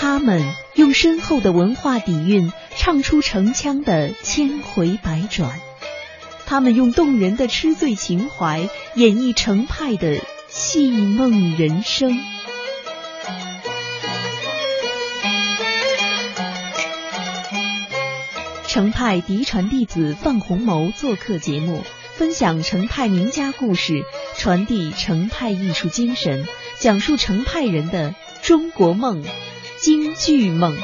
他们用深厚的文化底蕴唱出城腔的千回百转，他们用动人的痴醉情怀演绎程派的戏梦人生。程派嫡传弟子范鸿谋做客节目，分享程派名家故事，传递程派艺术精神，讲述程派人的中国梦。京剧梦。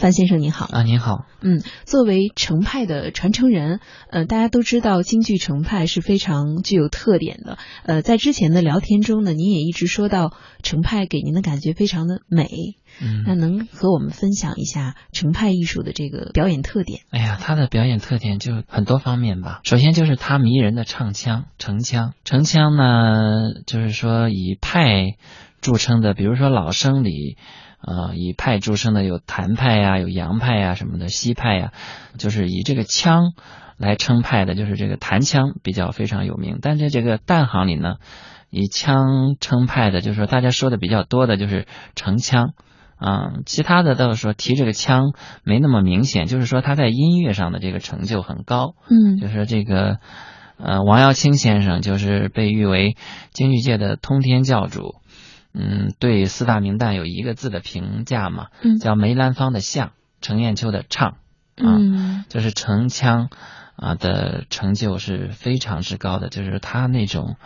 范先生您好啊，您好。嗯，作为程派的传承人，呃，大家都知道京剧程派是非常具有特点的。呃，在之前的聊天中呢，您也一直说到程派给您的感觉非常的美。嗯，那能和我们分享一下程派艺术的这个表演特点？哎呀，他的表演特点就很多方面吧。首先就是他迷人的唱腔，程腔。程腔呢，就是说以派著称的，比如说老生里。啊，以派著称的有谭派呀，有杨派呀，什么的西派呀，就是以这个腔来称派的，就是这个谭腔比较非常有名。但在这个旦行里呢，以腔称派的，就是说大家说的比较多的就是程腔嗯，其他的倒是说提这个腔没那么明显，就是说他在音乐上的这个成就很高。嗯，就是这个呃，王耀卿先生就是被誉为京剧界的通天教主。嗯，对四大名旦有一个字的评价嘛，叫梅兰芳的相，程砚秋的唱，啊，就是程腔啊的成就是非常之高的，就是他那种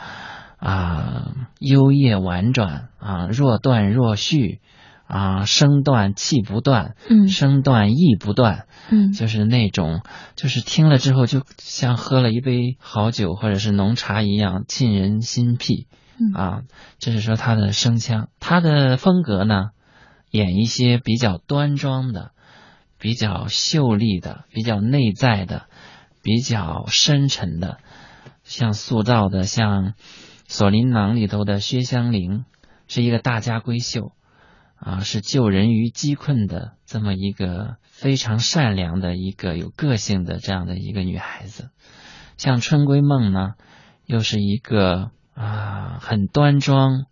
啊幽咽婉转啊若断若续啊声断气不断，嗯，声断意不断，嗯，就是那种就是听了之后就像喝了一杯好酒或者是浓茶一样沁人心脾。啊，这是说他的声腔，他的风格呢，演一些比较端庄的、比较秀丽的、比较内在的、比较深沉的，像塑造的像《锁麟囊》里头的薛香菱，是一个大家闺秀，啊，是救人于饥困的这么一个非常善良的一个有个性的这样的一个女孩子，像《春闺梦》呢，又是一个。啊，很端庄，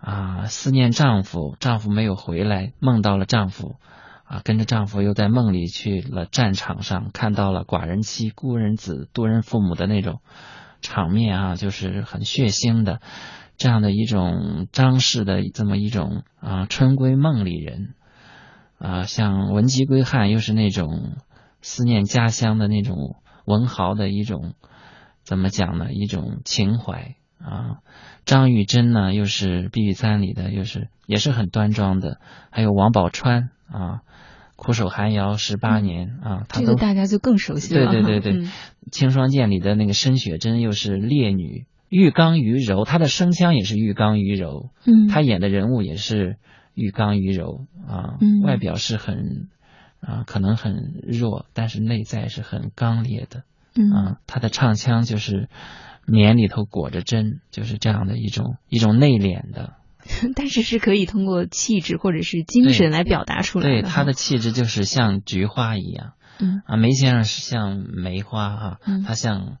啊，思念丈夫，丈夫没有回来，梦到了丈夫，啊，跟着丈夫又在梦里去了战场上，看到了寡人妻、孤人子、多人父母的那种场面啊，就是很血腥的这样的一种张氏的这么一种啊，春闺梦里人，啊，像文姬归汉又是那种思念家乡的那种文豪的一种怎么讲呢？一种情怀。啊，张玉珍呢，又是碧玉簪里的，又是也是很端庄的。还有王宝钏啊，苦守寒窑十八年啊，这个大家就更熟悉了。对对对对，青霜剑里的那个申雪珍又是烈女，玉刚于柔，她的声腔也是玉刚于柔。嗯，她演的人物也是玉刚于柔啊，外表是很啊，可能很弱，但是内在是很刚烈的。嗯啊，她的唱腔就是。棉里头裹着针，就是这样的一种一种内敛的，但是是可以通过气质或者是精神来表达出来的。对，他的气质就是像菊花一样，嗯啊，梅先生是像梅花哈，他像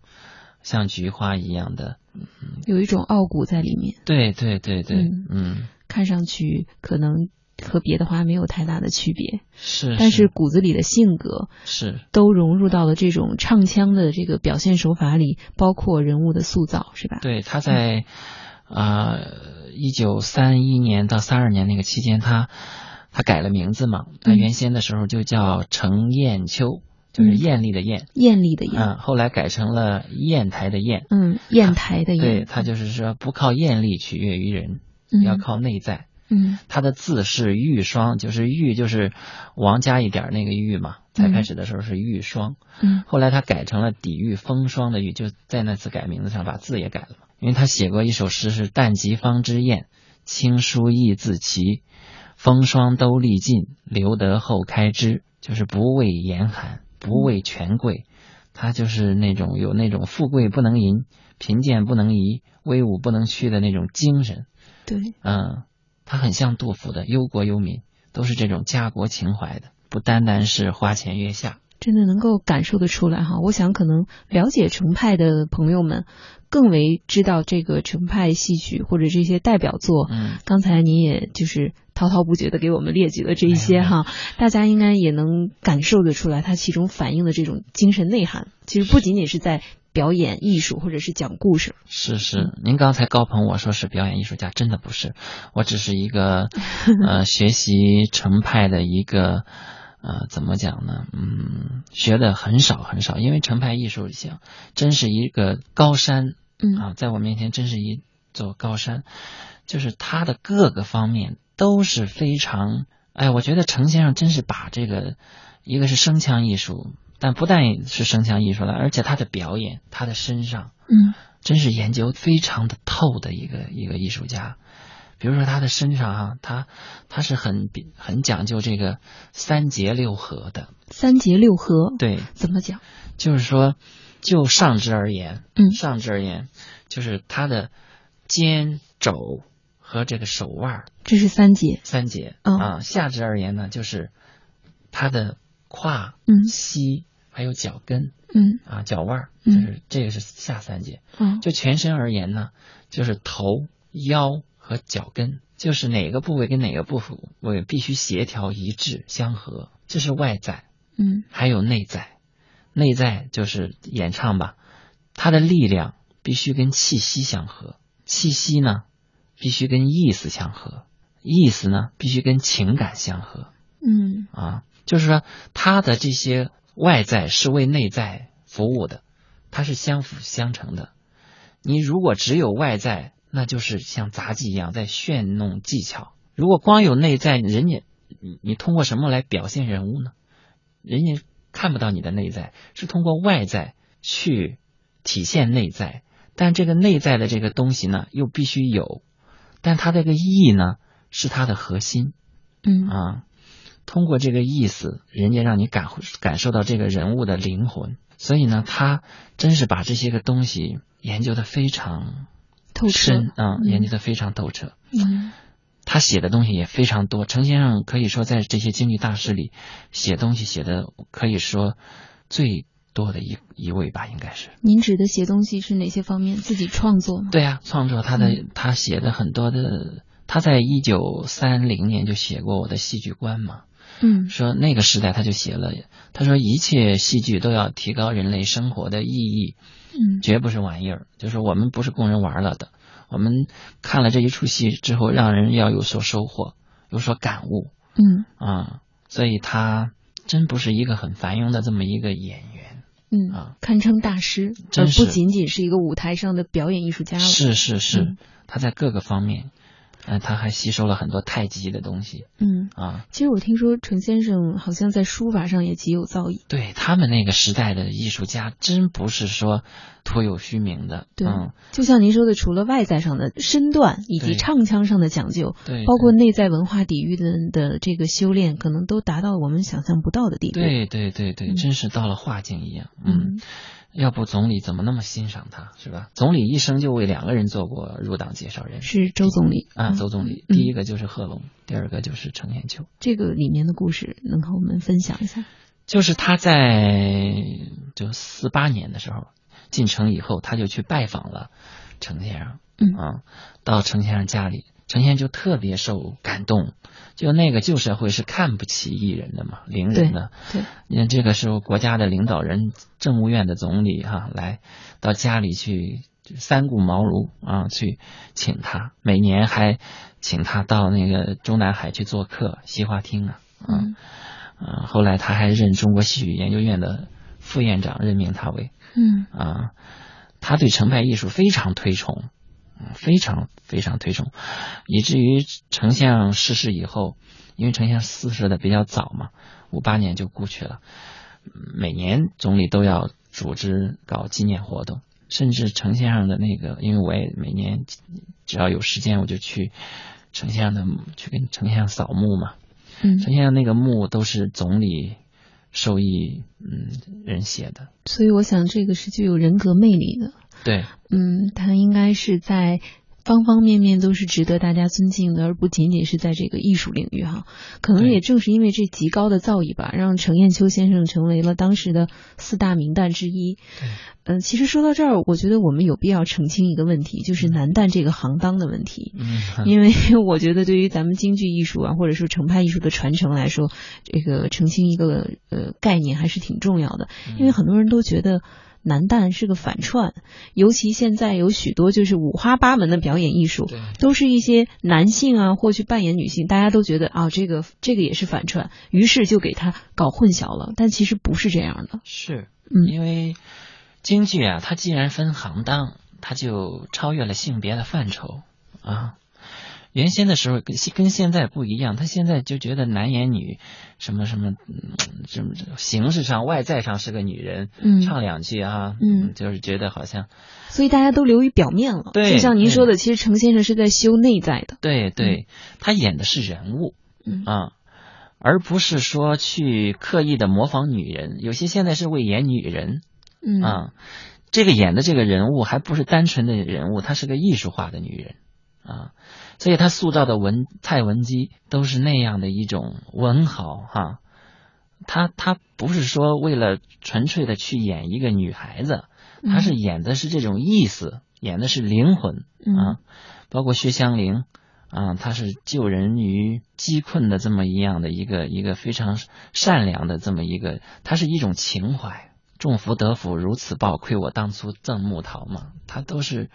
像菊花一样的，嗯，有一种傲骨在里面。对对对对，嗯，看上去可能和别的花没有太大的区别，是，但是骨子里的性格是。都融入到了这种唱腔的这个表现手法里，包括人物的塑造，是吧？对，他在啊，一九三一年到三二年那个期间，他他改了名字嘛，他原先的时候就叫程砚秋。就是艳丽的艳，艳丽的艳，嗯，后来改成了砚台的砚，嗯，砚台的砚，对他就是说不靠艳丽取悦于人，要靠内在，嗯，他的字是玉霜，就是玉就是王加一点那个玉嘛，才开始的时候是玉霜，嗯，后来他改成了抵御风霜的玉，就在那次改名字上把字也改了，因为他写过一首诗是但及方知砚，青书意自齐，风霜都历尽，留得后开枝，就是不畏严寒。不畏权贵，他就是那种有那种富贵不能淫，贫贱不能移，威武不能屈的那种精神。对，嗯，他很像杜甫的忧国忧民，都是这种家国情怀的，不单单是花前月下。真的能够感受得出来哈，我想可能了解程派的朋友们更为知道这个程派戏曲或者这些代表作。嗯，刚才您也就是滔滔不绝的给我们列举了这一些哈，大家应该也能感受得出来，它其中反映的这种精神内涵，其实不仅仅是在表演艺术或者是讲故事。是是，您刚才高鹏我说是表演艺术家，真的不是，我只是一个 呃学习程派的一个。呃，怎么讲呢？嗯，学的很少很少，因为程派艺术像真是一个高山，嗯啊，在我面前真是一座高山，就是他的各个方面都是非常，哎，我觉得程先生真是把这个一个是声腔艺术，但不但是声腔艺术了，而且他的表演，他的身上，嗯，真是研究非常的透的一个一个艺术家。比如说他的身上哈，他他是很很讲究这个三节六合的。三节六合，对，怎么讲？就是说，就上肢而言，嗯，上肢而言，就是他的肩肘和这个手腕，这是三节，三节啊。下肢而言呢，就是他的胯、嗯、膝还有脚跟，嗯啊，脚腕，就是这个是下三节。嗯，就全身而言呢，就是头、腰。和脚跟就是哪个部位跟哪个部位必须协调一致相合，这是外在。嗯，还有内在，内在就是演唱吧，它的力量必须跟气息相合，气息呢必须跟意思相合，意思呢必须跟情感相合。嗯，啊，就是说它的这些外在是为内在服务的，它是相辅相成的。你如果只有外在，那就是像杂技一样在炫弄技巧。如果光有内在，人家你你通过什么来表现人物呢？人家看不到你的内在，是通过外在去体现内在。但这个内在的这个东西呢，又必须有，但它这个意义呢，是它的核心。嗯啊，通过这个意思，人家让你感感受到这个人物的灵魂。所以呢，他真是把这些个东西研究的非常。透彻啊，研究的非常透彻。嗯，他写的东西也非常多。程先生可以说在这些京剧大师里写东西写的可以说最多的一一位吧，应该是。您指的写东西是哪些方面？自己创作吗？对呀，创作他的他写的很多的，他在一九三零年就写过我的戏剧观嘛。嗯，说那个时代他就写了，他说一切戏剧都要提高人类生活的意义。嗯，绝不是玩意儿，就是我们不是供人玩了的。我们看了这一出戏之后，让人要有所收获，有所感悟。嗯啊，所以他真不是一个很繁庸的这么一个演员。嗯啊，堪称大师，而不仅仅是一个舞台上的表演艺术家了。是是是，他在各个方面。嗯，他还吸收了很多太极的东西。嗯啊，其实我听说陈先生好像在书法上也极有造诣。对他们那个时代的艺术家，真不是说徒有虚名的。对，就像您说的，除了外在上的身段以及唱腔上的讲究，对，包括内在文化底蕴的的这个修炼，可能都达到我们想象不到的地步。对对对对，真是到了画境一样。嗯。要不总理怎么那么欣赏他，是吧？总理一生就为两个人做过入党介绍人，是周总理啊，周总理。第一个就是贺龙，第二个就是程砚秋。这个里面的故事能和我们分享一下？就是他在就四八年的时候，进城以后，他就去拜访了程先生。嗯啊，到程先生家里，程先就特别受感动。就那个旧社会是看不起艺人的嘛，伶人的。对，你看这个时候国家的领导人，政务院的总理哈、来到家里去三顾茅庐啊，去请他，每年还请他到那个中南海去做客，西花厅啊，啊，嗯啊，后来他还任中国戏曲研究院的副院长，任命他为嗯啊，他对程派艺术非常推崇，嗯非常非常推崇，以至于丞相逝世以后，因为丞相逝世的比较早嘛，五八年就故去了，嗯每年总理都要组织搞纪念活动，甚至丞相的那个，因为我也每年只要有时间我就去丞相的墓去跟丞相扫墓嘛，嗯，丞相那个墓都是总理授意嗯人写的，所以我想这个是具有人格魅力的。对。嗯，他应该是在方方面面都是值得大家尊敬的，而不仅仅是在这个艺术领域哈。可能也正是因为这极高的造诣吧，让程砚秋先生成为了当时的四大名旦之一。对嗯、其实说到这儿，我觉得我们有必要澄清一个问题，就是男旦这个行当的问题。嗯，因为 我觉得对于咱们京剧艺术啊，或者说程派艺术的传承来说，这个澄清一个呃概念还是挺重要的。因为很多人都觉得男旦是个反串，尤其现在有许多就是五花八门的表演艺术，都是一些男性啊或去扮演女性，大家都觉得啊这个这个也是反串，于是就给他搞混淆了。但其实不是这样的。是，嗯因为京剧啊，它既然分行当，它就超越了性别的范畴啊。原先的时候跟跟现在不一样，他现在就觉得男演女，什么什么，嗯，什么形式上外在上是个女人，嗯唱两句啊，嗯就是觉得好像所以大家都流于表面了。对就像您说的，其实程先生是在修内在的。对对，他演的是人物，嗯啊，而不是说去刻意的模仿女人。有些现在是为演女人，嗯啊，这个演的这个人物还不是单纯的人物，她是个艺术化的女人啊，所以他塑造的文蔡文姬都是那样的一种文豪哈、他他不是说为了纯粹的去演一个女孩子，他是演的是这种意思，演的是灵魂嗯啊，包括薛湘灵。啊，他是救人于饥困的这么一样的一个一个非常善良的这么一个，它是一种情怀。众福得福，如此报，亏我当初赠木桃嘛。他都是，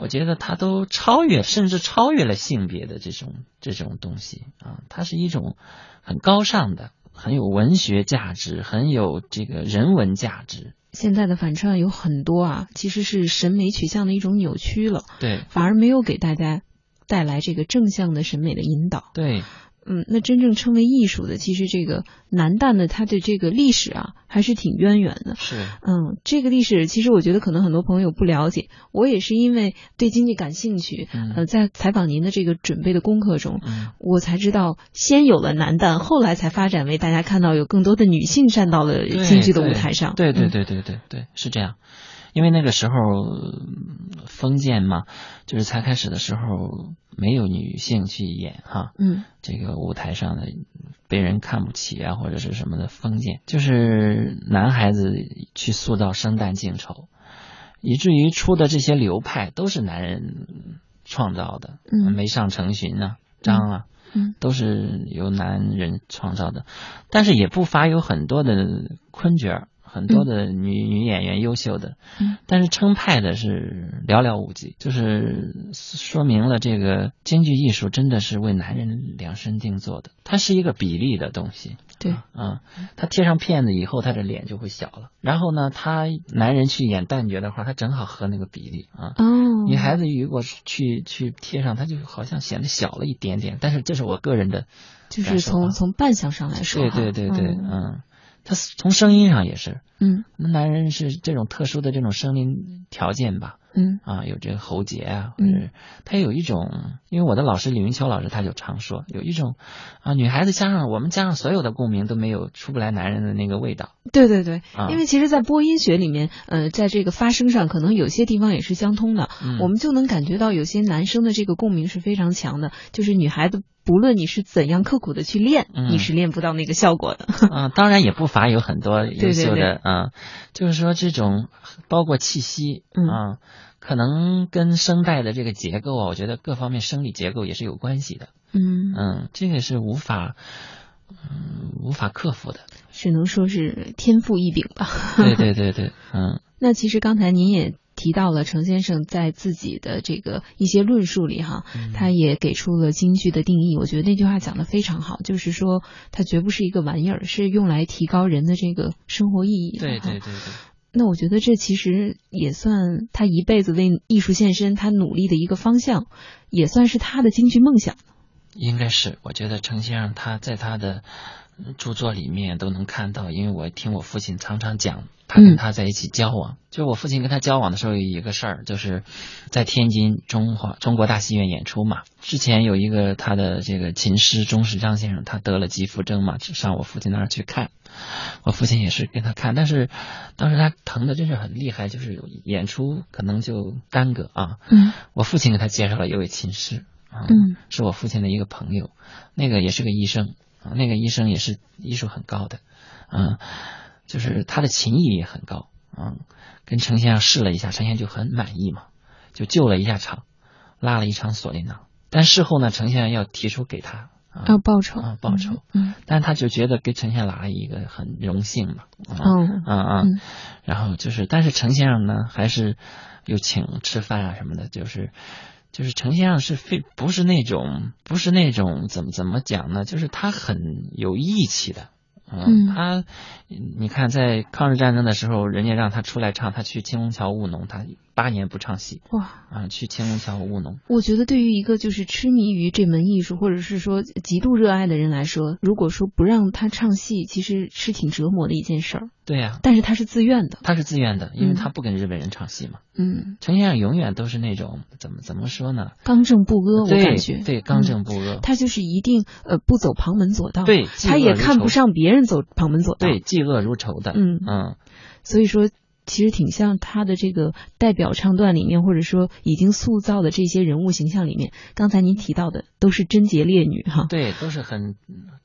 我觉得它都超越，甚至超越了性别的这种这种东西啊。它是一种很高尚的、很有文学价值、很有这个人文价值。现在的反串有很多啊，其实是审美取向的一种扭曲了，对反而没有给大家带来这个正向的审美的引导。对，嗯，那真正称为艺术的，其实这个男旦的他的这个历史啊，还是挺渊源的。是嗯，这个历史其实我觉得可能很多朋友不了解，我也是因为对经济感兴趣，嗯呃，在采访您的这个准备的功课中，嗯我才知道先有了男旦，后来才发展为大家看到有更多的女性站到了京剧的舞台上。对对嗯对对对对，是这样。因为那个时候嗯封建嘛，就是才开始的时候没有女性去演哈，嗯。这个舞台上的被人看不起啊，或者是什么的封建，就是男孩子去塑造生旦净丑，以至于出的这些流派都是男人创造的，嗯。梅上成群啊，张啊，嗯。都是由男人创造的，但是也不乏有很多的昆角儿，很多的女、女演员优秀的，嗯但是称派的是寥寥无几，就是说明了这个京剧艺术真的是为男人量身定做的，它是一个比例的东西。对，啊，他贴上片子以后，他的脸就会小了。然后呢，他男人去演旦角的话，他正好合那个比例啊。哦，女孩子如果是去去贴上，他就好像显得小了一点点。但是这是我个人的就是从从扮相上来说对，对对对，嗯嗯，他从声音上也是，嗯。那男人是这种特殊的这种声音条件吧，嗯。啊，有这个喉结啊，或嗯。者他有一种，因为我的老师李云秋老师他就常说，有一种啊，女孩子加上我们加上所有的共鸣都没有出不来男人的那个味道。对对对，啊，因为其实，在播音学里面，呃，在这个发声上，可能有些地方也是相通的。嗯。我们就能感觉到有些男生的这个共鸣是非常强的，就是女孩子不论你是怎样刻苦的去练，嗯你是练不到那个效果的。啊，当然也不乏有很多 优秀的啊，就是说这种包括气息嗯啊，可能跟声带的这个结构啊，我觉得各方面生理结构也是有关系的。嗯，嗯，这个是无法嗯无法克服的。只能说是天赋异禀吧。对对对对，嗯那其实刚才您也提到了程先生在自己的这个一些论述里哈，嗯他也给出了京剧的定义。我觉得那句话讲的非常好，就是说它绝不是一个玩意儿，是用来提高人的这个生活意义的。对对对对。那我觉得这其实也算他一辈子为艺术献身，他努力的一个方向，也算是他的京剧梦想。应该是，我觉得程先生他在他的嗯著作里面都能看到，因为我听我父亲常常讲，他跟他在一起交往。就是我父亲跟他交往的时候，有一个事儿，就是在天津中华中国大戏院演出嘛。之前有一个他的这个琴师钟世章先生，他得了急腹症嘛，就上我父亲那儿去看。我父亲也是跟他看，但是当时他疼的真是很厉害，就是演出可能就耽搁啊。嗯我父亲给他介绍了一位琴师，啊、嗯是我父亲的一个朋友，那个也是个医生啊，那个医生也是医术很高的，嗯、就是他的琴艺也很高，嗯、跟程先生试了一下，程先生就很满意嘛，就救了一下场，拉了一场锁麟囊，但事后呢，程先生要提出给他啊，要报酬啊报酬，嗯但他就觉得给程先生拉了一个很荣幸嘛，嗯嗯嗯，然后就是，但是程先生呢，还是又请吃饭啊什么的，就是就是程先生是非不是那种不是那种怎么怎么讲呢？就是他很有义气的。嗯。他，你看，在抗日战争的时候，人家让他出来唱，他去青龙桥务农，他八年不唱戏哇。啊，去青龙桥务农。我觉得对于一个就是痴迷于这门艺术，或者是说极度热爱的人来说，如果说不让他唱戏，其实是挺折磨的一件事儿。对呀、但是他是自愿的，他是自愿的，因为嗯他不跟日本人唱戏嘛。嗯，陈先生永远都是那种怎么怎么说呢？刚正不阿，我感觉对，刚嗯正不阿。他就是一定呃不走旁门左道，对，他也看不上别人走旁门左道，对，嫉恶如仇的。嗯嗯，所以说其实挺像他的这个代表唱段里面，或者说已经塑造的这些人物形象里面，刚才您提到的都是贞洁烈女哈，对，都是很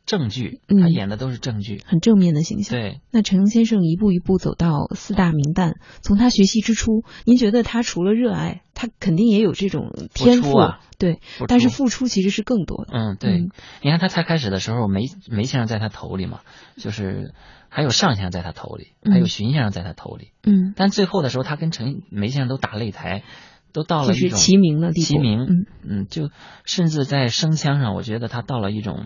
正剧，嗯他演的都是正剧。很正面的形象。对，那陈先生一步一步走到四大名旦，从他学习之初，您觉得他除了热爱，他肯定也有这种天赋，啊对，但是付出其实是更多的。嗯，对，嗯。你看他才开始的时候，梅梅先生在他头里嘛，就是还有尚先生在他头里，还有嗯荀先生在他头里，嗯，但最后的时候，他跟陈梅先生都打擂台，都到了一种齐名的地步。齐名，嗯。嗯，就甚至在声腔上，我觉得他到了一种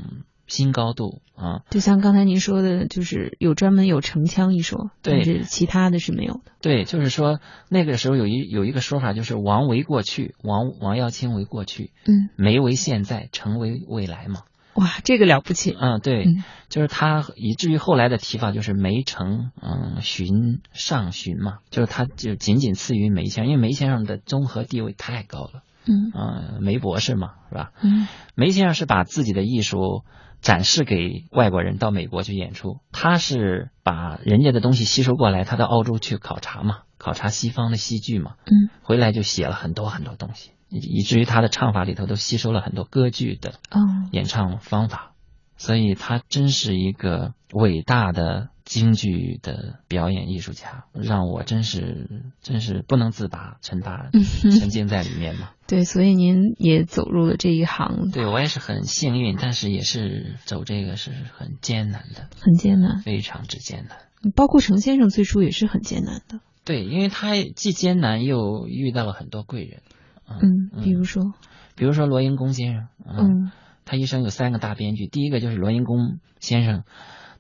新高度啊。就像刚才您说的，就是有专门有城腔一说，对但是其他的是没有的。对，就是说那个时候有一有一个说法，就是王为过去，王王耀卿为过去，嗯，梅为现在，成为未来嘛。哇，这个了不起。嗯，对，嗯就是他，以至于后来的提法就是梅城，嗯，荀上荀嘛，就是他就仅仅次于梅先生，因为梅先生的综合地位太高了，嗯嗯，梅博士嘛，是吧？嗯梅先生是把自己的艺术展示给外国人，到美国去演出，他是把人家的东西吸收过来，他到澳洲去考察嘛，考察西方的戏剧嘛，嗯。回来就写了很多很多东西，以以至于他的唱法里头都吸收了很多歌剧的哦，演唱方法，所以他真是一个伟大的京剧的表演艺术家，让我真是真是不能自拔，沉大沉浸在里面嘛。对，所以您也走入了这一行，对我也是很幸运，但是也是走这个是很艰难的，很艰难。非常之艰难。包括程先生最初也是很艰难的。对，因为他既艰难又遇到了很多贵人，嗯，比如说，比如说罗英公先生，嗯他一生有三个大编剧，第一个就是罗英公先生，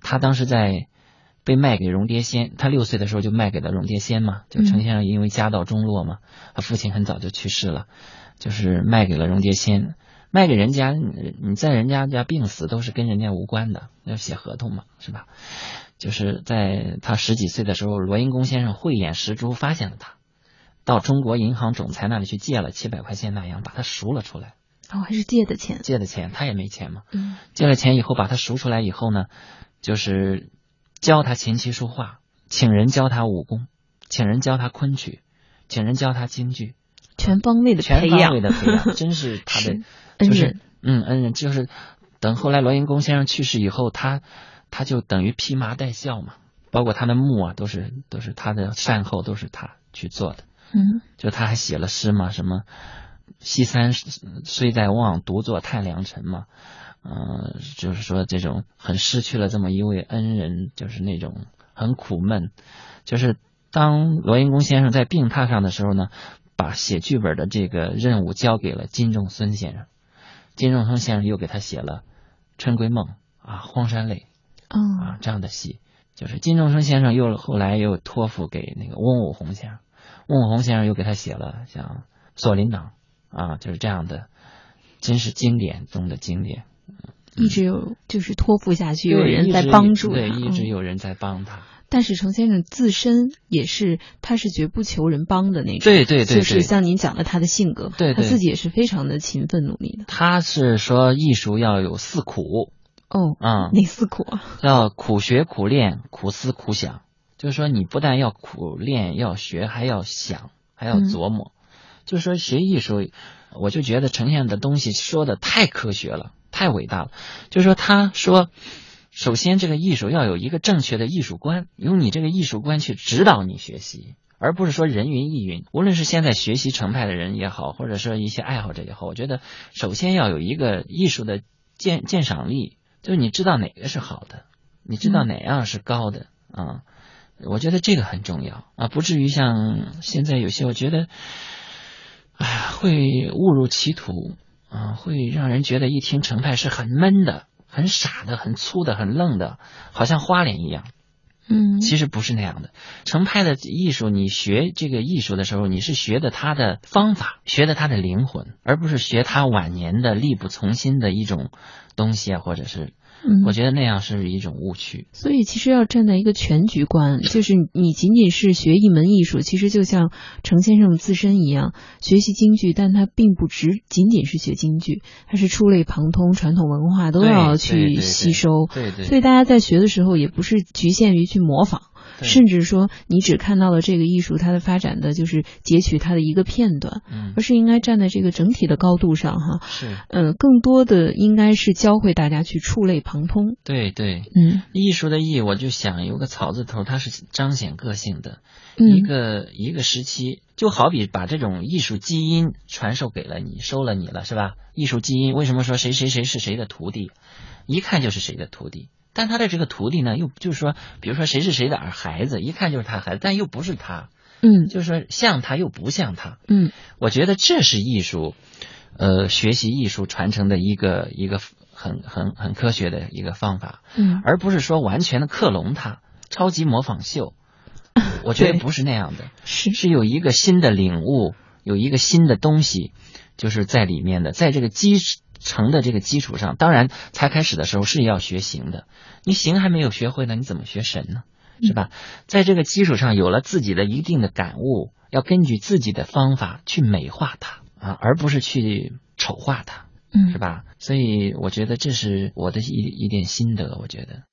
他当时在被卖给荣蝶仙，他六岁的时候就卖给了荣蝶仙嘛，就程先生因为家道中落嘛，他父亲很早就去世了，就是卖给了荣蝶仙，卖给人家，你你在人家家病死都是跟人家无关的，要写合同嘛，是吧？就是在他十几岁的时候，罗英公先生慧眼识珠，发现了他，到中国银行总裁那里去借了七百块钱那样，把他赎了出来。哦，还是借的钱。借的钱，他也没钱嘛。嗯借了钱以后，把他赎出来以后呢，就是教他琴棋书画，请人教他武功，请人教他昆曲，请人教他京剧，全方位的全培养方位，的培养，真是他的恩就是人嗯，恩人就是等后来罗云公先生去世以后，他他就等于披麻戴孝嘛，包括他的墓啊，都是都是他的善后，都是他去做的。嗯，就他还写了诗嘛，什么西山虽在望，独坐叹良辰嘛。嗯，就是说这种很失去了这么一位恩人，就是那种很苦闷。就是当罗云公先生在病榻上的时候呢，把写剧本的这个任务交给了金仲孙先生。金仲孙先生又给他写了《春闺梦》啊，《荒山泪》啊这样的戏。就是金仲孙先生又后来又托付给那个翁武红先生，翁武红先生又给他写了像《锁麟囊》啊，就是这样的，真是经典中的经典。一直有就是托付下去，有人在帮助他，对，一直有人在帮他。但是程先生自身也是，他是绝不求人帮的那种，对对对，就是像您讲的他的性格，对，他自己也是非常的勤奋努力的。他是说艺术要有四苦，哦，啊，哪四苦啊？要苦学、苦练、苦思、苦想。就是说，你不但要苦练、要学，还要想，还要琢磨。就是说，学艺术，我就觉得呈现的东西说的太科学了。太伟大了，就是说，他说，首先这个艺术要有一个正确的艺术观，用你这个艺术观去指导你学习，而不是说人云亦云。无论是现在学习程派的人也好，或者说一些爱好者也好，我觉得首先要有一个艺术的鉴鉴赏力，就是你知道哪个是好的，你知道哪样是高的啊？我觉得这个很重要啊，不至于像现在有些，我觉得，哎呀，会误入歧途。啊，会让人觉得一听程派是很闷的、很傻的、很粗的、很愣的，好像花脸一样。嗯，其实不是那样的。程派的艺术，你学这个艺术的时候，你是学的他的方法，学的他的灵魂，而不是学他晚年的力不从心的一种东西啊，或者是。嗯，我觉得那样是一种误区。所以其实要站在一个全局观，就是你仅仅是学一门艺术，其实就像程先生自身一样，学习京剧，但他并不只仅仅是学京剧，他是触类旁通，传统文化都要去吸收。对对。所以大家在学的时候，也不是局限于去模仿。甚至说，你只看到了这个艺术它的发展的就是截取它的一个片段，嗯，而是应该站在这个整体的高度上，哈，是，嗯，更多的应该是教会大家去触类旁通。对对，嗯，艺术的艺，我就想有个草字头，它是彰显个性的，一个一个时期，就好比把这种艺术基因传授给了你，收了你了，是吧？艺术基因，为什么说谁谁谁是谁的徒弟，一看就是谁的徒弟？但他的这个徒弟呢，又就是说，比如说谁是谁的儿孩子，一看就是他孩子，但又不是他，嗯，就是说像他又不像他，嗯，我觉得这是艺术，呃，学习艺术传承的一个一个很很很科学的一个方法，嗯，而不是说完全的克隆他，超级模仿秀，我觉得不是那样的，是。是有一个新的领悟，有一个新的东西，就是在里面的，在这个基。成的这个基础上，当然才开始的时候是要学形的，你形还没有学会呢，你怎么学神呢？是吧？在这个基础上有了自己的一定的感悟，要根据自己的方法去美化它啊，而不是去丑化它，嗯，是吧？所以我觉得这是我的一一点心得，我觉得。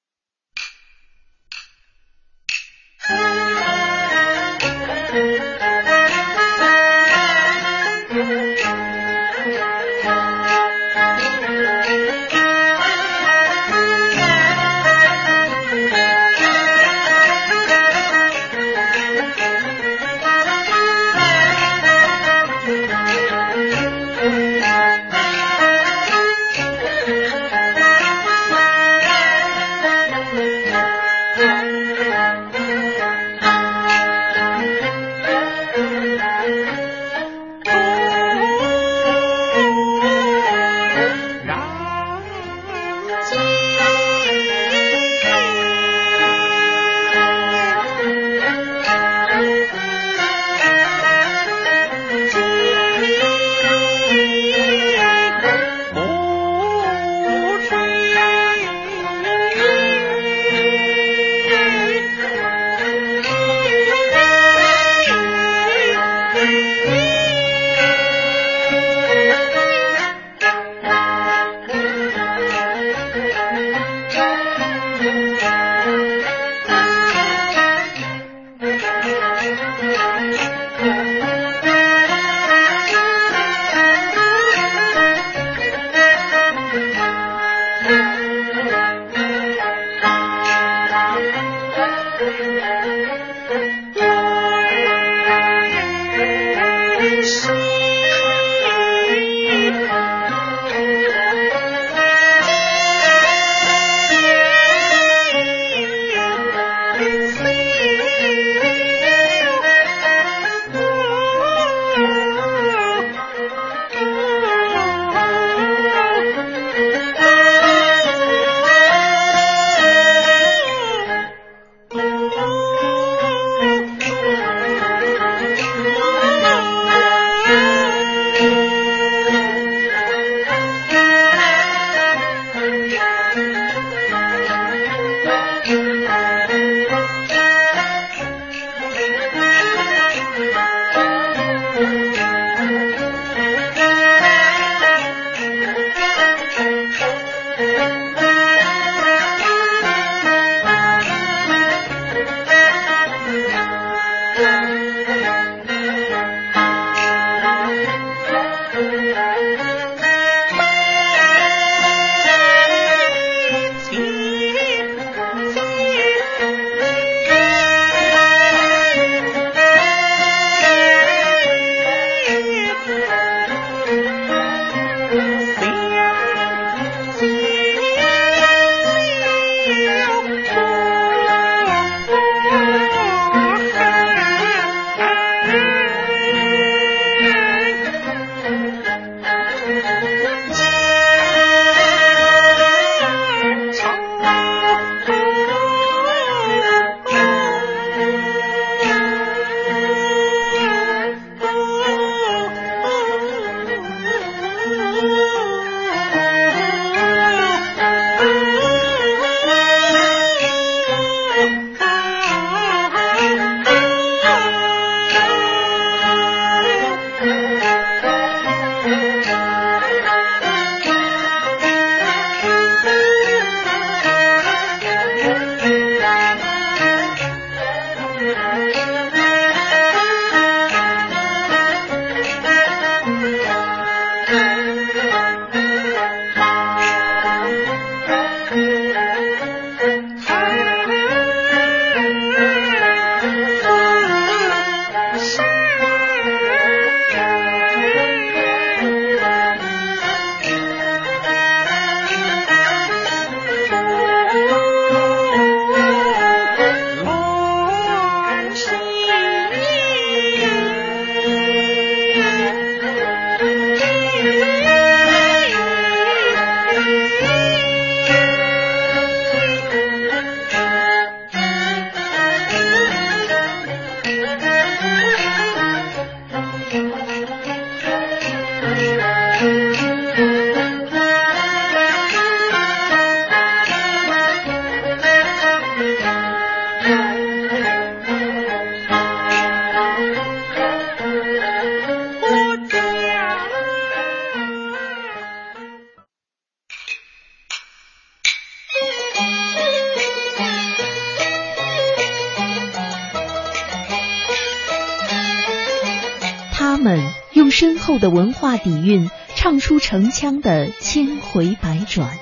的文化底蕴唱出城腔的千回百转，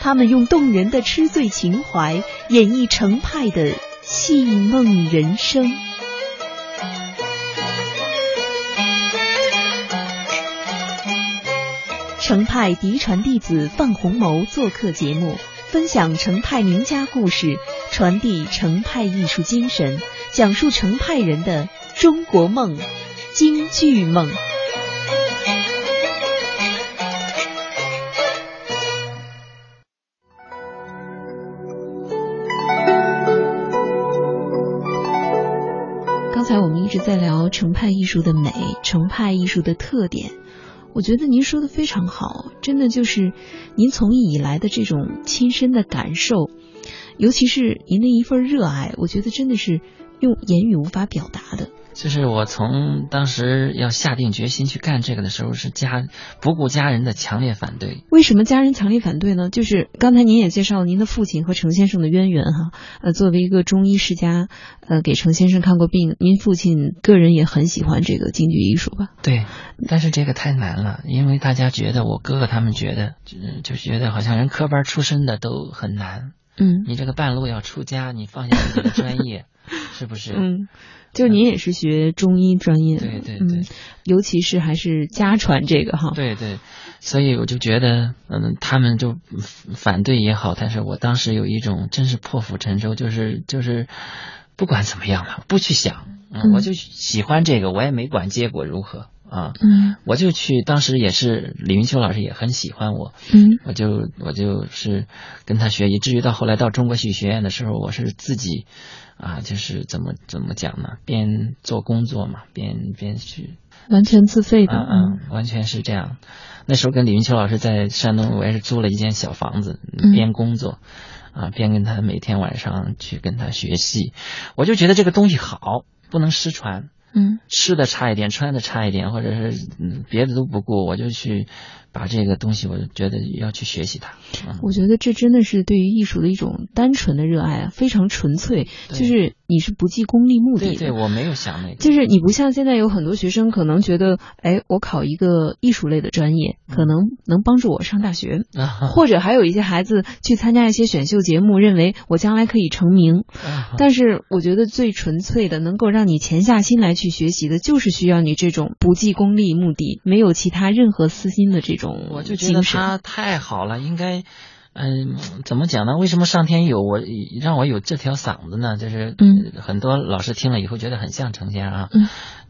他们用动人的痴醉情怀演绎程派的戏梦人生。程派嫡传弟子范鸿谋做客节目，分享程派名家故事，传递程派艺术精神，讲述程派人的中国梦。京剧梦。直在聊程派艺术的美，程派艺术的特点。我觉得您说的非常好，真的就是您从艺以来的这种亲身的感受，尤其是您的一份热爱，我觉得真的是用言语无法表达的。就是我从当时要下定决心去干这个的时候，是家不顾家人的强烈反对。为什么家人强烈反对呢？就是刚才您也介绍了您的父亲和程先生的渊源哈。呃，作为一个中医世家，呃，给程先生看过病，您父亲个人也很喜欢这个京剧艺术吧？对，但是这个太难了，因为大家觉得我哥哥他们觉得就就觉得好像人科班出身的都很难。嗯，你这个半路要出家，你放下自己的专业，是不是？嗯。就您也是学中医专业的，对对对，尤其是还是家传这个哈。对对，所以我就觉得，嗯，他们就反对也好，但是我当时有一种真是破釜沉舟，就是就是不管怎么样了，不去想，嗯，我就喜欢这个，我也没管结果如何啊，嗯，我就去，当时也是李云秋老师也很喜欢我，嗯，我就我就是跟他学，以至于到后来到中国戏剧学院的时候，我是自己。啊，就是怎么怎么讲呢？边做工作嘛，边边去完全自费的，嗯，完全是这样。那时候跟李云秋老师在山东，我也是租了一间小房子，边工作啊，边跟他每天晚上去跟他学戏。我就觉得这个东西好，不能失传。嗯，吃的差一点，穿的差一点，或者是别的都不顾，我就去。把这个东西，我觉得要去学习它。我觉得这真的是对于艺术的一种单纯的热爱啊，非常纯粹。就是你是不计功利目的的。对，我没有想那个。就是你不像现在有很多学生可能觉得，哎，我考一个艺术类的专业，可能能帮助我上大学。或者还有一些孩子去参加一些选秀节目，认为我将来可以成名。但是我觉得最纯粹的，能够让你潜下心来去学习的，就是需要你这种不计功利目的，没有其他任何私心的这种。我就觉得他太好了，应该，嗯，怎么讲呢？为什么上天有我让我有这条嗓子呢？就是很多老师听了以后觉得很像程先生啊，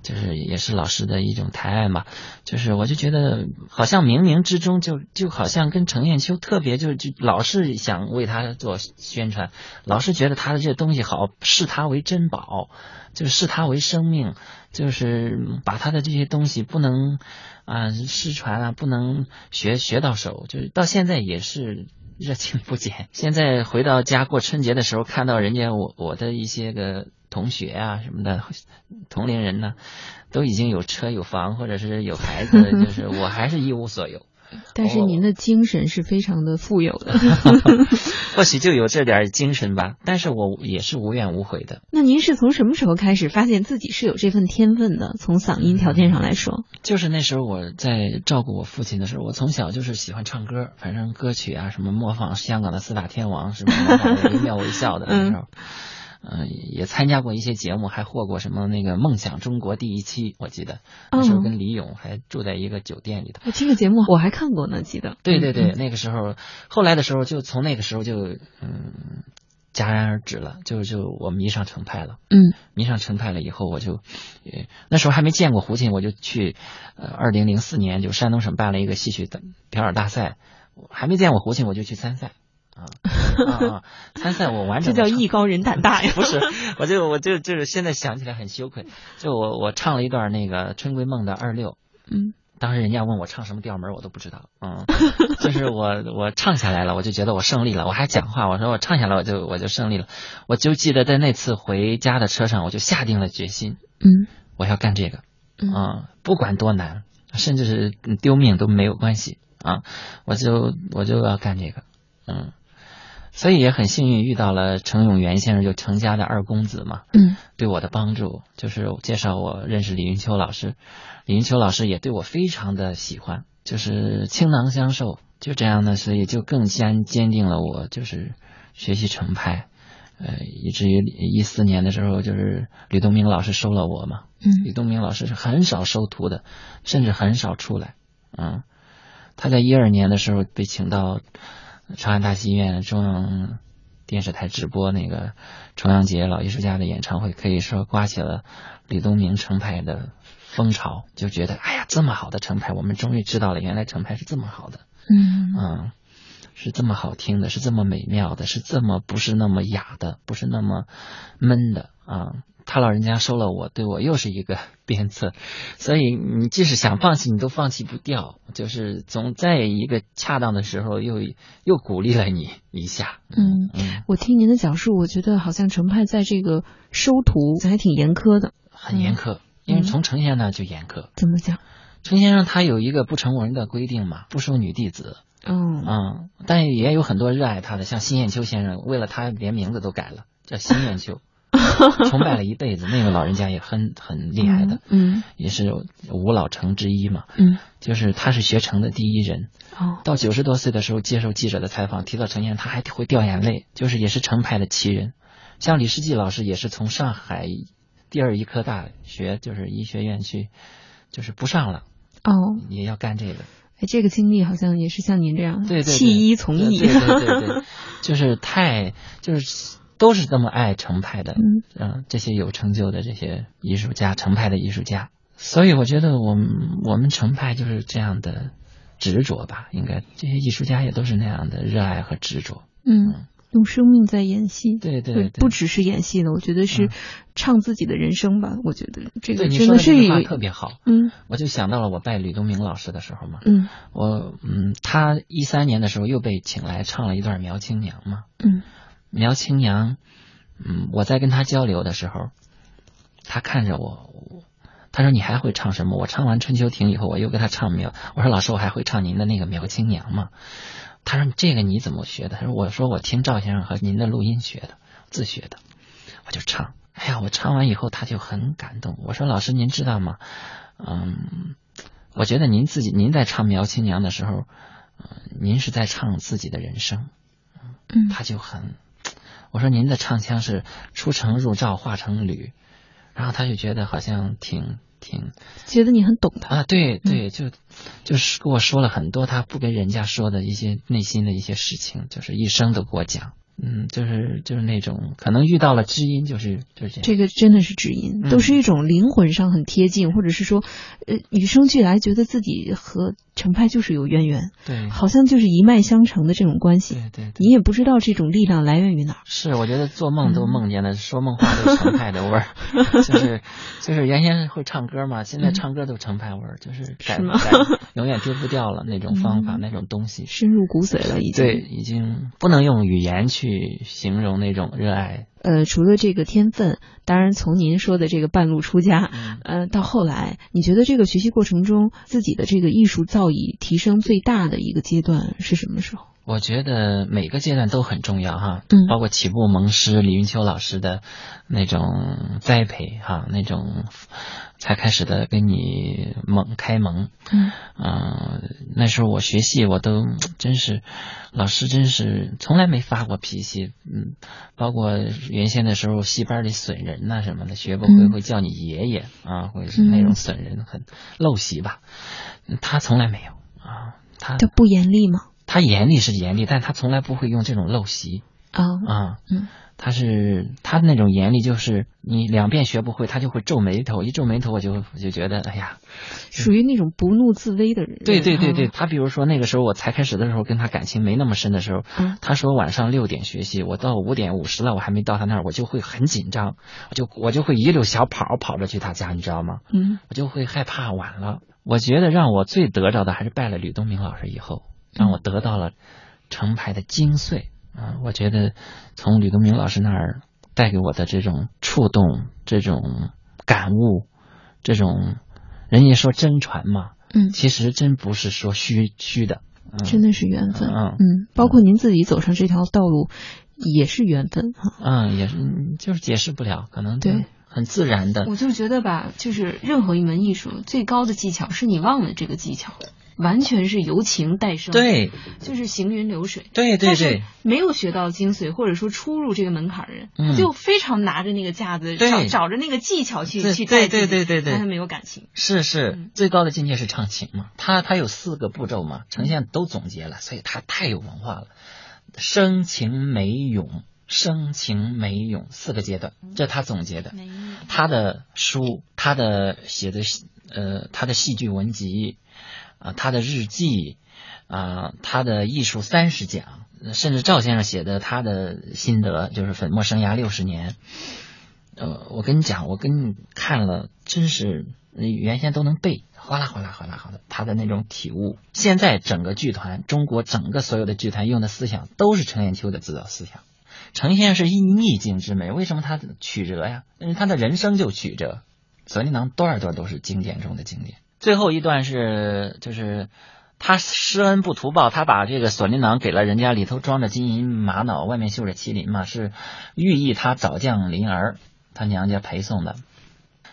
就是也是老师的一种抬爱嘛。就是我就觉得好像冥冥之中就就好像跟程砚秋特别就就老是想为他做宣传，老是觉得他的这东西好，视他为珍宝，就视他为生命，就是把他的这些东西不能。啊，失传啊，不能学学到手，就是到现在也是热情不减。现在回到家过春节的时候，看到人家我我的一些个同学啊什么的，同龄人呢，都已经有车有房或者是有孩子，就是我还是一无所有。但是您的精神是非常的富有的，或许就有这点精神吧。但是我也是无怨无悔的。那您是从什么时候开始发现自己是有这份天分的？从嗓音条件上来说，就是那时候我在照顾我父亲的时候，我从小就是喜欢唱歌，反正歌曲啊什么模仿香港的四大天王，什么模仿惟妙惟肖的那时候。嗯，也参加过一些节目，还获过什么那个梦想中国第一期，我记得那时候跟李咏还住在一个酒店里头。这个节目我还看过呢，记得。对对对，那个时候，后来的时候就从那个时候就嗯戛然而止了，就就我迷上程派了。嗯，迷上程派了以后，我就那时候还没见过胡琴，我就去呃二零零四年就山东省办了一个戏曲的表演大赛，还没见过胡琴，我就去参赛。啊啊！参赛我完 这叫艺高人胆大呀！不是，我就我就就是现在想起来很羞愧。就我我唱了一段那个《春闺梦》的二六，嗯，当时人家问我唱什么调门，我都不知道。嗯，就是我我唱下来了，我就觉得我胜利了。我还讲话，我说我唱下来，我就我就胜利了。我就记得在那次回家的车上，我就下定了决心，嗯，我要干这个，啊，不管多难，甚至是丢命都没有关系啊，我就我就要干这个，嗯。所以也很幸运遇到了程永元先生，就程家的二公子嘛，嗯，对我的帮助就是介绍我认识李云秋老师，李云秋老师也对我非常的喜欢，就是倾囊相授，就这样呢，所以就更坚坚定了我就是学习程派，呃，以至于一四年的时候，就是吕东明老师收了我嘛，嗯，吕东明老师是很少收徒的，甚至很少出来，嗯，他在一二年的时候被请到。长安大戏院中央电视台直播那个重阳节老艺术家的演唱会，可以说刮起了李东明成派的风潮。就觉得，哎呀，这么好的成派，我们终于知道了，原来成派是这么好的，嗯嗯，是这么好听的，是这么美妙的，是这么不是那么哑的，不是那么闷的啊。他老人家收了我，对我又是一个鞭策，所以你即使想放弃，你都放弃不掉，就是总在一个恰当的时候又又鼓励了你一下。嗯嗯，我听您的讲述，我觉得好像程派在这个收徒还挺严苛的，很严苛，因为从程先生就严苛。怎么讲？程先生他有一个不成文的规定嘛，不收女弟子。嗯嗯，但也有很多热爱他的，像辛艳秋先生，为了他连名字都改了，叫辛艳秋。崇拜 了一辈子，那个老人家也很很厉害的，嗯，也是五老成之一嘛，嗯，就是他是学成的第一人，哦，到九十多岁的时候接受记者的采访，提到程先生，他还会掉眼泪，就是也是成派的奇人，像李世济老师也是从上海第二医科大学就是医学院去，就是不上了，哦，也要干这个，哎，这个经历好像也是像您这样，对对，弃医从医，对对对 对，就是太就是。都是这么爱程派的，嗯，这些有成就的这些艺术家，程派的艺术家，所以我觉得我们我们程派就是这样的执着吧，应该这些艺术家也都是那样的热爱和执着，嗯，用生命在演戏，对对对，不只是演戏了，我觉得是唱自己的人生吧，我觉得这个真的是一个特别好，嗯，我就想到了我拜吕东明老师的时候嘛，嗯，我嗯，他一三年的时候又被请来唱了一段苗青娘嘛，嗯。苗青娘，嗯，我在跟他交流的时候，他看着我，他说：“你还会唱什么？”我唱完《春秋亭》以后，我又给他唱苗。我说：“老师，我还会唱您的那个苗青娘吗？”他说：“这个你怎么学的？”他说：“我说我听赵先生和您的录音学的，自学的。”我就唱，哎呀，我唱完以后他就很感动。我说：“老师，您知道吗？嗯，我觉得您自己您在唱苗青娘的时候，嗯，您是在唱自己的人生。”嗯，他就很，我说您的唱腔是出城入赵化成吕，然后他就觉得好像挺挺，觉得你很懂他。啊，对对，就就是跟我说了很多他不跟人家说的一些内心的一些事情，就是一生都给我讲。嗯，就是就是那种可能遇到了知音，就是就是这样。这个真的是知音，都是一种灵魂上很贴近，或者是说，呃，与生俱来觉得自己和程派就是有渊源，对，好像就是一脉相承的这种关系。对对，你也不知道这种力量来源于哪。是，我觉得做梦都梦见了，说梦话都程派的味儿，就是就是原先会唱歌嘛，现在唱歌都程派味儿，就是改改，永远丢不掉了那种方法那种东西，深入骨髓了已经。对，已经不能用语言去。去形容那种热爱。呃，除了这个天分，当然从您说的这个半路出家，呃，到后来，你觉得这个学习过程中自己的这个艺术造诣提升最大的一个阶段是什么时候？我觉得每个阶段都很重要哈，嗯，包括起步萌师李云秋老师的那种栽培哈，那种才开始的跟你蒙开蒙，嗯，那时候我学戏我都 真是老师真是从来没发过脾气，嗯，包括原先的时候戏班里损人呐什么的，学不会会叫你爷爷啊，或者是那种损人很陋习吧，他从来没有啊，他就不严厉吗？他严厉是严厉，但他从来不会用这种陋习啊啊，嗯，他是他那种严厉，就是你两遍学不会，他就会皱眉头，一皱眉头我就我就觉得哎呀，属于那种不怒自威的人。对对对对，他比如说那个时候我才开始的时候跟他感情没那么深的时候，他说晚上六点学习，我到五点五十了，我还没到他那儿，我就会很紧张，我就我就会一溜小跑跑着去他家，你知道吗？嗯，我就会害怕晚了。我觉得让我最得着的还是拜了吕东明老师以后。让我得到了成派的精髓啊！我觉得从吕东明老师那儿带给我的这种触动、这种感悟、这种人家说真传嘛，嗯，其实真不是说虚虚的，真的是缘分。嗯嗯，包括您自己走上这条道路，也是缘分哈。嗯，也是，就是解释不了，可能对。很自然的，我就觉得吧，就是任何一门艺术最高的技巧是你忘了这个技巧，完全是由情带声，对，就是行云流水，对对对，没有学到精髓或者说出入这个门槛的人，他就非常拿着那个架子，找找着那个技巧去去带，对对对对对，但他没有感情，是是，最高的境界是唱情嘛，他他有四个步骤嘛，呈现都总结了，所以他太有文化了，声情美咏。声情美咏四个阶段，这他总结的。他的书，他的写的呃，他的戏剧文集啊，他的日记啊，他的艺术三十讲，甚至赵先生写的他的心得，就是粉墨生涯六十年。呃，我跟你讲，我跟你看了，真是原先都能背，哗啦哗啦哗啦哗啦，他的那种体悟。现在整个剧团，中国整个所有的剧团用的思想，都是程砚秋的指导思想。呈现是逆境之美，为什么他曲折呀？因为他的人生就曲折。索尼囊段段都是经典中的经典。最后一段是，就是他施恩不图报，他把这个锁麟囊给了人家，里头装着金银玛瑙，外面绣着麒麟嘛，是寓意他早降临儿，他娘家陪送的。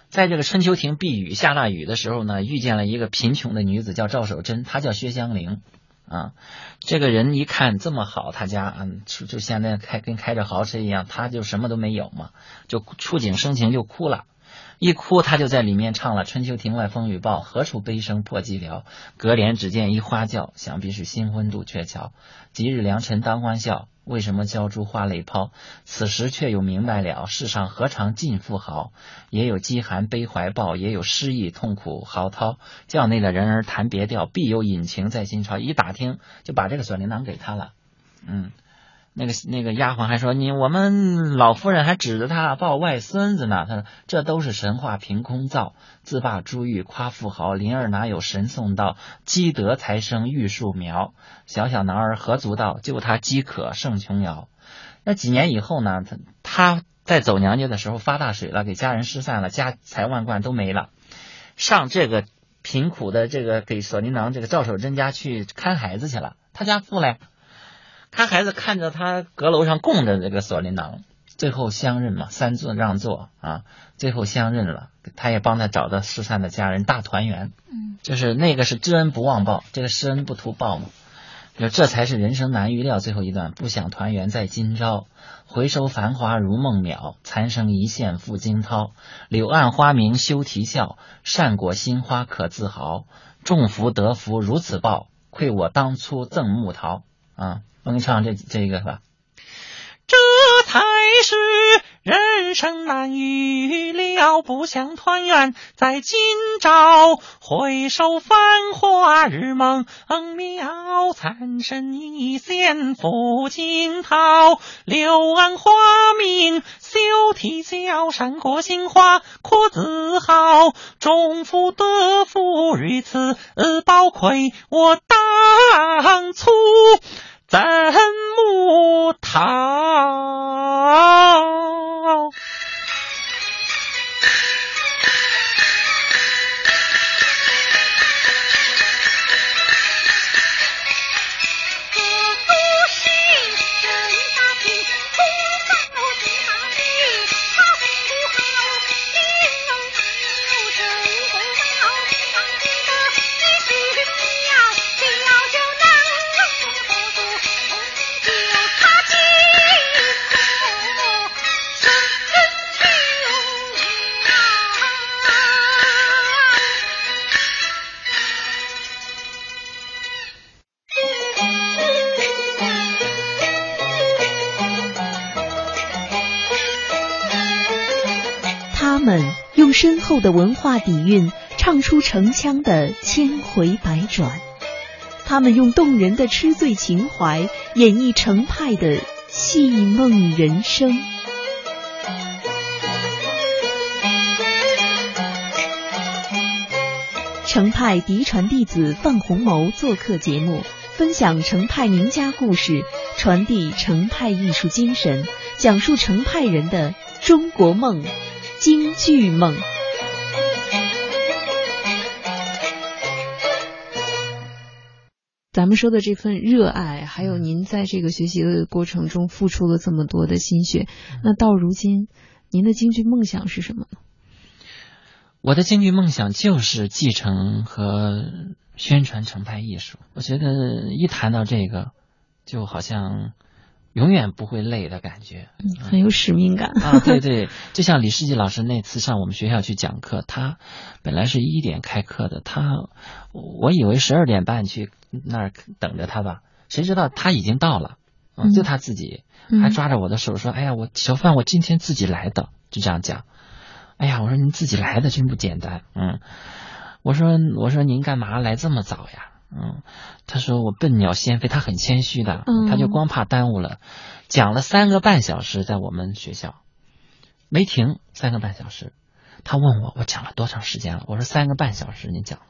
在这个春秋亭避雨下大雨的时候呢，遇见了一个贫穷的女子，叫赵守贞，她叫薛香菱。啊，这个人一看这么好，他家嗯，就就现在开跟开着豪车一样，他就什么都没有嘛，就触景生情就哭了，一哭他就在里面唱了“春秋亭外风雨暴，何处悲声破寂寥？隔帘只见一花轿，想必是新婚渡鹊桥。吉日良辰当欢笑。”为什么浇珠花泪抛？此时却又明白了，世上何尝尽富豪？也有饥寒悲怀抱，也有失意痛苦嚎啕。轿内的人儿弹别调，必有隐情在心潮。一打听，就把这个锁麟囊给他了。嗯。那个那个丫鬟还说：“你我们老夫人还指着他抱外孙子呢。”他说：“这都是神话凭空造，自霸珠玉夸富豪。灵儿哪有神送到？积德才生玉树苗。小小男儿何足道？就他饥渴胜琼瑶。”那几年以后呢？他他在走娘家的时候发大水了，给家人失散了，家财万贯都没了，上这个贫苦的这个给索尼囊这个赵守贞家去看孩子去了。他家富嘞。看孩子看着他阁楼上供着这个锁麟囊，最后相认嘛，三座让座啊，最后相认了，他也帮他找到失散的家人，大团圆。嗯，就是那个是知恩不忘报，这个施恩不图报嘛，就这才是人生难预料。最后一段，不想团圆在今朝，回首繁华如梦渺，残生一线付惊涛。柳暗花明休啼笑，善果新花可自豪。众福得福如此报，愧我当初赠木桃啊。我给你唱这这一个是吧？这才是人生难预料，不想团圆在今朝。回首繁华日梦渺，残身一线付惊涛。柳暗花明休啼笑，山果新花可自豪。众福得福于此，呃宝愧我当初。怎么逃的文化底蕴，唱出城腔的千回百转。他们用动人的痴醉情怀，演绎程派的戏梦人生。程派嫡传弟子范红谋做客节目，分享程派名家故事，传递程派艺术精神，讲述程派人的中国梦。京剧梦。咱们说的这份热爱，还有您在这个学习的过程中付出了这么多的心血，那到如今，您的京剧梦想是什么呢？我的京剧梦想就是继承和宣传程派艺术。我觉得一谈到这个，就好像永远不会累的感觉，嗯，很有使命感啊！对对，就像李世纪老师那次上我们学校去讲课，他本来是一点开课的，他我以为十二点半去那儿等着他吧，谁知道他已经到了，嗯，就他自己还抓着我的手说：“哎呀，我小范，我今天自己来的。”就这样讲。哎呀，我说您自己来的真不简单，嗯，我说我说您干嘛来这么早呀？嗯，他说我笨鸟先飞，他很谦虚的，他就光怕耽误了，讲了三个半小时在我们学校，没停三个半小时，他问我我讲了多长时间了？我说三个半小时你讲了，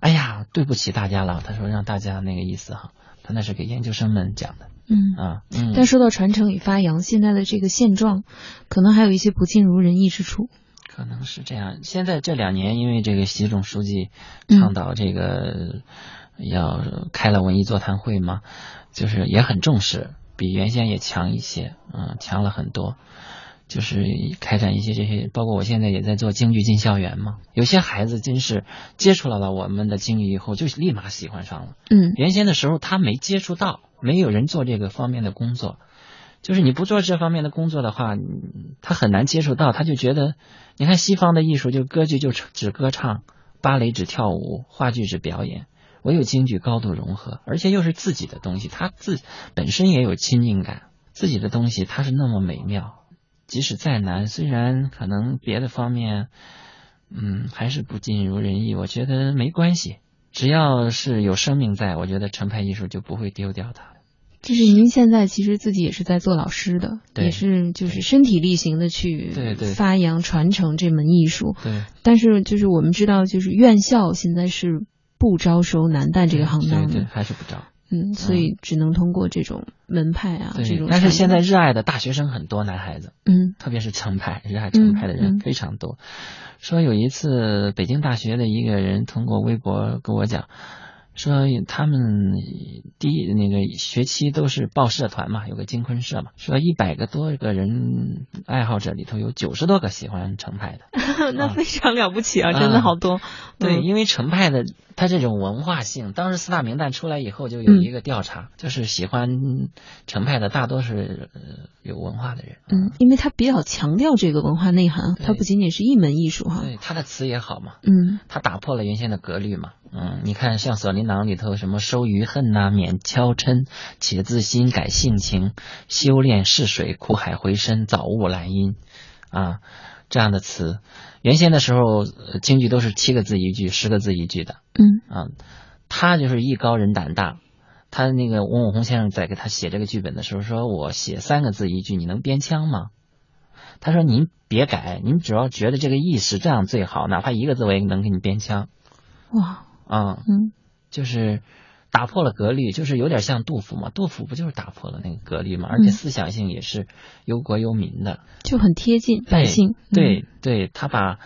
哎呀，对不起大家了，他说让大家那个意思哈，他那是给研究生们讲的。嗯。啊，嗯。但说到传承与发扬，现在的这个现状，可能还有一些不尽如人意之处。可能是这样。现在这两年，因为这个习总书记倡导这个要开了文艺座谈会嘛，就是也很重视，比原先也强一些，嗯，强了很多。就是开展一些这些，包括我现在也在做京剧进校园嘛。有些孩子真是接触到了我们的京剧以后，就立马喜欢上了。嗯，原先的时候他没接触到。没有人做这个方面的工作，就是你不做这方面的工作的话，他很难接触到。他就觉得，你看西方的艺术，就歌剧就只歌唱，芭蕾只跳舞，话剧只表演，唯有京剧高度融合，而且又是自己的东西，他自本身也有亲近感，自己的东西它是那么美妙。即使再难，虽然可能别的方面，嗯，还是不尽如人意，我觉得没关系。只要是有生命在，我觉得程派艺术就不会丢掉它。就是您现在其实自己也是在做老师的，也是就是身体力行的去发扬传承这门艺术。对。但是就是我们知道，就是院校现在是不招收男旦这个行当的，还是不招。嗯，所以只能通过这种门派啊，这种。但是现在热爱的大学生很多，男孩子，嗯，特别是程派，热爱程派的人非常多。说有一次，北京大学的一个人通过微博跟我讲。说他们第一那个学期都是报社团嘛，有个金昆社嘛。说一百个多个人爱好者里头有九十多个喜欢程派的，那非常了不起啊，真的好多。对，因为程派的他这种文化性，当时四大名旦出来以后就有一个调查，就是喜欢程派的大多是有文化的人。嗯，因为他比较强调这个文化内涵，它不仅仅是一门艺术哈。对，他的词也好嘛。嗯，他打破了原先的格律嘛。嗯，你看像《锁麟囊》里头什么收余恨呐，免敲嗔，且自心改性情，修炼试水，苦海回深，早悟兰因，啊，这样的词，原先的时候京剧都是七个字一句，十个字一句的。嗯，啊，他就是艺高人胆大，他那个翁永红先生在给他写这个剧本的时候，说我写三个字一句，你能编腔吗？他说您别改，您只要觉得这个意思这样最好，哪怕一个字我也能给你编腔。哇。啊，嗯，就是打破了格律，就是有点像杜甫嘛。杜甫不就是打破了那个格律嘛？而且思想性也是忧国忧民的，就很贴近百姓。对对，他把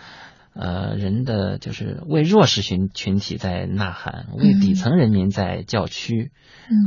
呃人的就是为弱势群群体在呐喊，为底层人民在叫屈，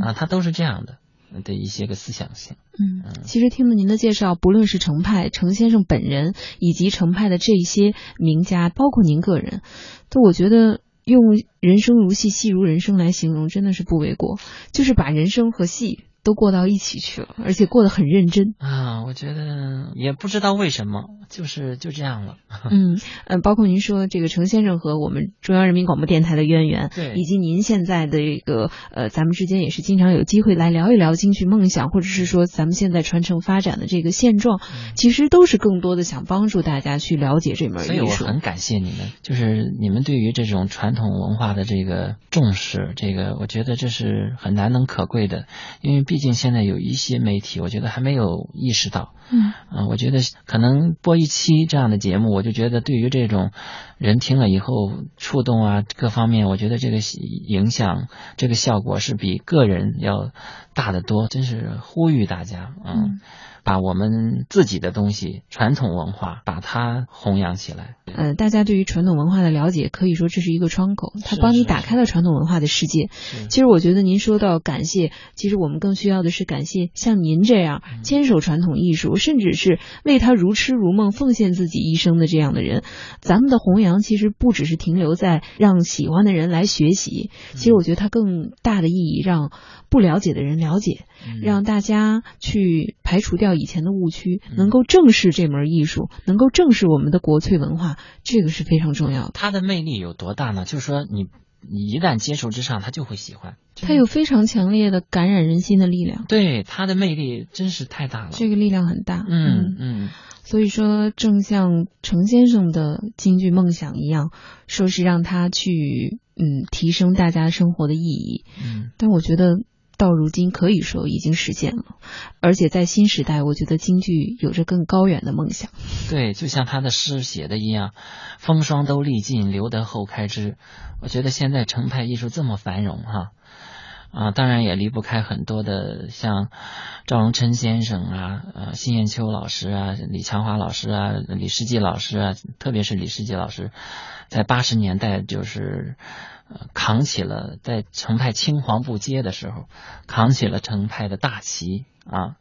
啊，他都是这样的的一些个思想性。嗯，其实听了您的介绍，不论是程派程先生本人，以及程派的这些名家，包括您个人，都我觉得。用人生如戏，戏如人生来形容，真的是不为过。就是把人生和戏。都过到一起去了，而且过得很认真啊！我觉得也不知道为什么，就是就这样了。嗯嗯，包括您说这个程先生和我们中央人民广播电台的渊源，对，以及您现在的这个呃，咱们之间也是经常有机会来聊一聊京剧梦想，或者是说咱们现在传承发展的这个现状，其实都是更多的想帮助大家去了解这门艺术。所以我很感谢你们，就是你们对于这种传统文化的这个重视，这个我觉得这是很难能可贵的，因为。毕竟现在有一些媒体，我觉得还没有意识到。嗯，啊，我觉得可能播一期这样的节目，我就觉得对于这种人听了以后触动啊，各方面，我觉得这个影响、这个效果是比个人要大得多。真是呼吁大家，嗯，把我们自己的东西、传统文化，把它弘扬起来。嗯，大家对于传统文化的了解，可以说这是一个窗口，它帮你打开了传统文化的世界。其实我觉得您说到感谢，其实我们更需要的是感谢像您这样坚守传统艺术，甚至是为他如痴如梦、奉献自己一生的这样的人。咱们的弘扬其实不只是停留在让喜欢的人来学习，其实我觉得它更大的意义让不了解的人了解，让大家去排除掉以前的误区，能够正视这门艺术，能够正视我们的国粹文化。这个是非常重要的。它的魅力有多大呢？就是说，你你一旦接触之上，他就会喜欢。它有非常强烈的感染人心的力量。对，它的魅力真是太大了。这个力量很大。嗯嗯。所以说，正像程先生的京剧梦想一样，说是让他去嗯提升大家生活的意义。嗯。但我觉得。到如今可以说已经实现了，而且在新时代，我觉得京剧有着更高远的梦想。对，就像他的诗写的一样，“风霜都历尽，留得后开枝。”我觉得现在程派艺术这么繁荣，哈啊，当然也离不开很多的像赵荣琛先生啊，呃，辛艳秋老师啊，李强华老师啊，李世济老师啊，特别是李世济老师，在八十年代就是。扛起了在程派青黄不接的时候，扛起了程派的大旗啊，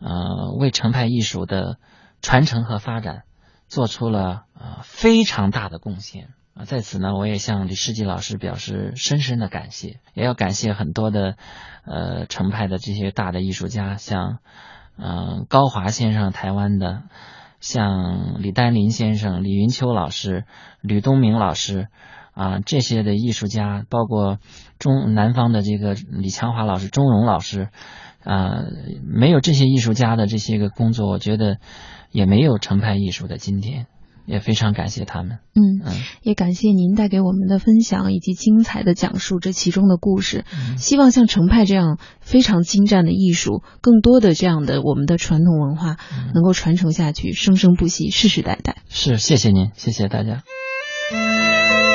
呃，为程派艺术的传承和发展做出了呃非常大的贡献啊。在此呢，我也向李世济老师表示深深的感谢，也要感谢很多的呃程派的这些大的艺术家，像嗯高华先生，台湾的，像李丹林先生、李云秋老师、吕东明老师。啊，这些的艺术家，包括中南方的这个李强华老师、钟荣老师，啊，没有这些艺术家的这些个工作，我觉得也没有程派艺术的今天，也非常感谢他们。嗯嗯，也感谢您带给我们的分享以及精彩的讲述这其中的故事。希望像程派这样非常精湛的艺术，更多的这样的我们的传统文化能够传承下去，生生不息，世世代代。是，谢谢您，谢谢大家。